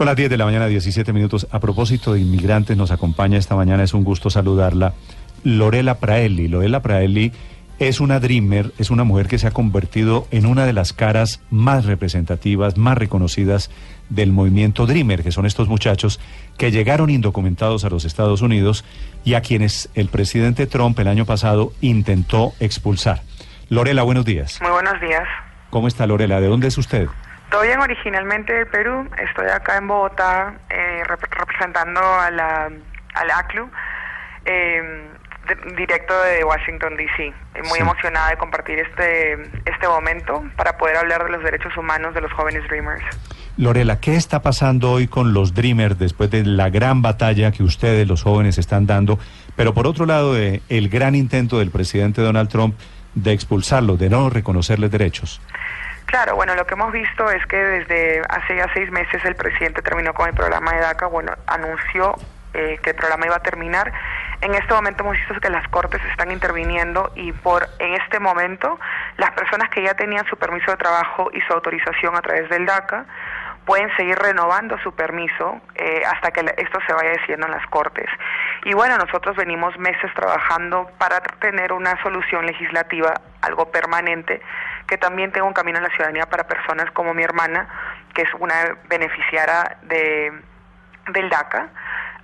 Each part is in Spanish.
Son las 10 de la mañana, 17 minutos. A propósito de inmigrantes, nos acompaña esta mañana, es un gusto saludarla, Lorela Praeli. Lorela Praeli es una dreamer, es una mujer que se ha convertido en una de las caras más representativas, más reconocidas del movimiento dreamer, que son estos muchachos que llegaron indocumentados a los Estados Unidos y a quienes el presidente Trump el año pasado intentó expulsar. Lorela, buenos días. Muy buenos días. ¿Cómo está Lorela? ¿De dónde es usted? Estoy bien originalmente del Perú, estoy acá en Bogotá eh, rep- representando a la, al ACLU, eh, de- directo de Washington, D.C. Eh, Muy Sí. emocionada de compartir este, este momento para poder hablar de los derechos humanos de los jóvenes Dreamers. Lorela, ¿qué está pasando hoy con los Dreamers después de la gran batalla que ustedes, los jóvenes, están dando? Pero por otro lado, de el gran intento del presidente Donald Trump de expulsarlos, de no reconocerles derechos. Claro, bueno, lo que hemos visto es que desde hace ya seis meses el presidente terminó con el programa de DACA, bueno, anunció eh, que el programa iba a terminar. En este momento hemos visto que las cortes están interviniendo y por en este momento las personas que ya tenían su permiso de trabajo y su autorización a través del DACA pueden seguir renovando su permiso eh, hasta que esto se vaya decidiendo en las cortes. Y bueno, nosotros venimos meses trabajando para tener una solución legislativa, algo permanente, que también tenga un camino a la ciudadanía para personas como mi hermana, que es una beneficiaria de, del DACA.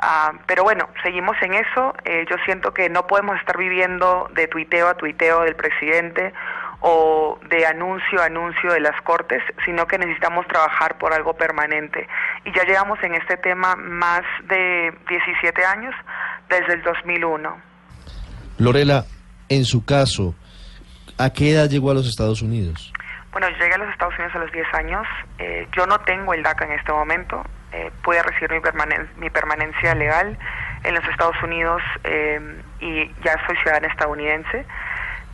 Ah, pero bueno, seguimos en eso. Eh, yo siento que no podemos estar viviendo de tuiteo a tuiteo del presidente o de anuncio a anuncio de las cortes, sino que necesitamos trabajar por algo permanente. Y ya llevamos en este tema más de 17 años, desde el 2001. Lorela, en su caso, ¿a qué edad llegó a los Estados Unidos? Bueno, yo llegué a los Estados Unidos a los 10 años. Eh, yo no tengo el DACA en este momento. Eh, pude recibir mi, permanen- mi permanencia legal en los Estados Unidos eh, y ya soy ciudadana estadounidense.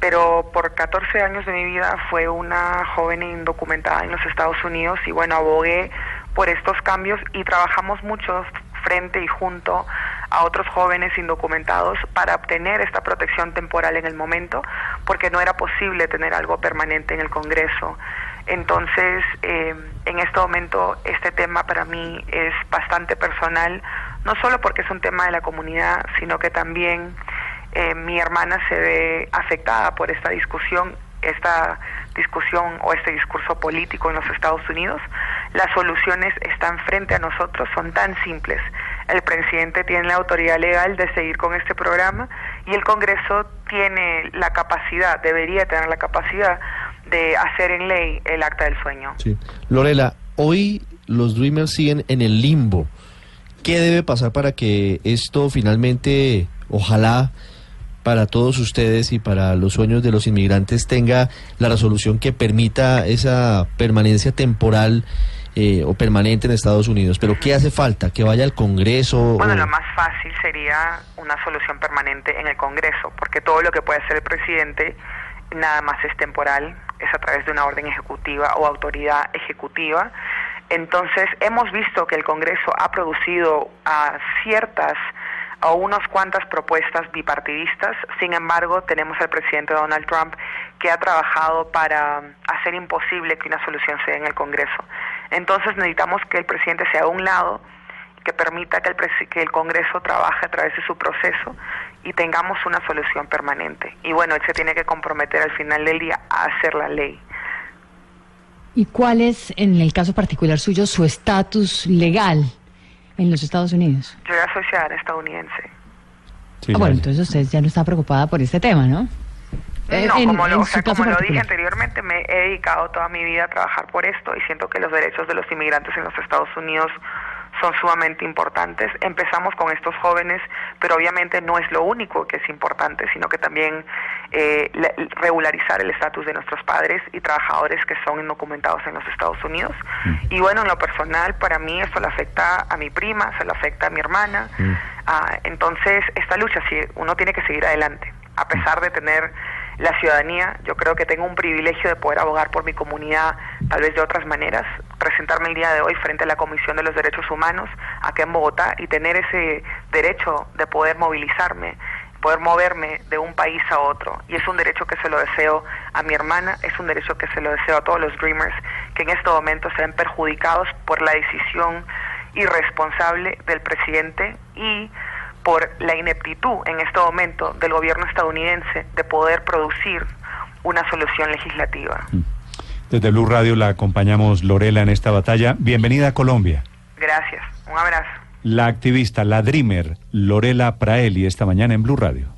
Pero por 14 años de mi vida fue una joven indocumentada en los Estados Unidos y bueno, abogué por estos cambios y trabajamos mucho frente y junto a otros jóvenes indocumentados para obtener esta protección temporal en el momento, porque no era posible tener algo permanente en el Congreso. Entonces, eh, en este momento, este tema para mí es bastante personal, no solo porque es un tema de la comunidad, sino que también eh, mi hermana se ve afectada por esta discusión, esta discusión o este discurso político en los Estados Unidos. Las soluciones están frente a nosotros, son tan simples. El presidente tiene la autoridad legal de seguir con este programa y el Congreso tiene la capacidad, debería tener la capacidad de hacer en ley el acta del sueño. Sí. Lorela, hoy los Dreamers siguen en el limbo. ¿Qué debe pasar para que esto finalmente, ojalá, para todos ustedes y para los sueños de los inmigrantes tenga la resolución que permita esa permanencia temporal eh, o permanente en Estados Unidos? Pero ¿qué hace falta? ¿Que vaya al Congreso? Bueno, lo más fácil sería una solución permanente en el Congreso, porque todo lo que puede hacer el presidente nada más es temporal, es a través de una orden ejecutiva o autoridad ejecutiva. Entonces, hemos visto que el Congreso ha producido a ciertas o unas cuantas propuestas bipartidistas, sin embargo, tenemos al presidente Donald Trump que ha trabajado para hacer imposible que una solución sea en el Congreso. Entonces, necesitamos que el presidente sea a un lado que permita que el, que el Congreso trabaje a través de su proceso y tengamos una solución permanente. Y bueno, él se tiene que comprometer al final del día a hacer la ley. ¿Y cuál es, en el caso particular suyo, su estatus legal en los Estados Unidos? Yo ya soy ciudadana estadounidense. Sí, Ah, bueno, entonces usted ya no está preocupada por este tema, ¿no? No, en- como lo, o sea, como lo dije anteriormente, me he dedicado toda mi vida a trabajar por esto y siento que los derechos de los inmigrantes en los Estados Unidos son sumamente importantes. Empezamos con estos jóvenes, pero obviamente no es lo único que es importante, sino que también eh, la- regularizar el estatus de nuestros padres y trabajadores que son indocumentados en los Estados Unidos. Y bueno, en lo personal, para mí esto le afecta a mi prima, se le afecta a mi hermana. Ah, entonces, esta lucha, sí, uno tiene que seguir adelante. A pesar de tener la ciudadanía, yo creo que tengo un privilegio de poder abogar por mi comunidad, tal vez de otras maneras, presentarme el día de hoy frente a la Comisión de los Derechos Humanos acá en Bogotá y tener ese derecho de poder movilizarme, poder moverme de un país a otro. Y es un derecho que se lo deseo a mi hermana, es un derecho que se lo deseo a todos los Dreamers que en este momento se ven perjudicados por la decisión irresponsable del presidente y por la ineptitud en este momento del gobierno estadounidense de poder producir una solución legislativa. Desde Blue Radio la acompañamos Lorela en esta batalla. Bienvenida a Colombia. Gracias. Un abrazo. La activista, la Dreamer, Lorela Praeli, esta mañana en Blue Radio.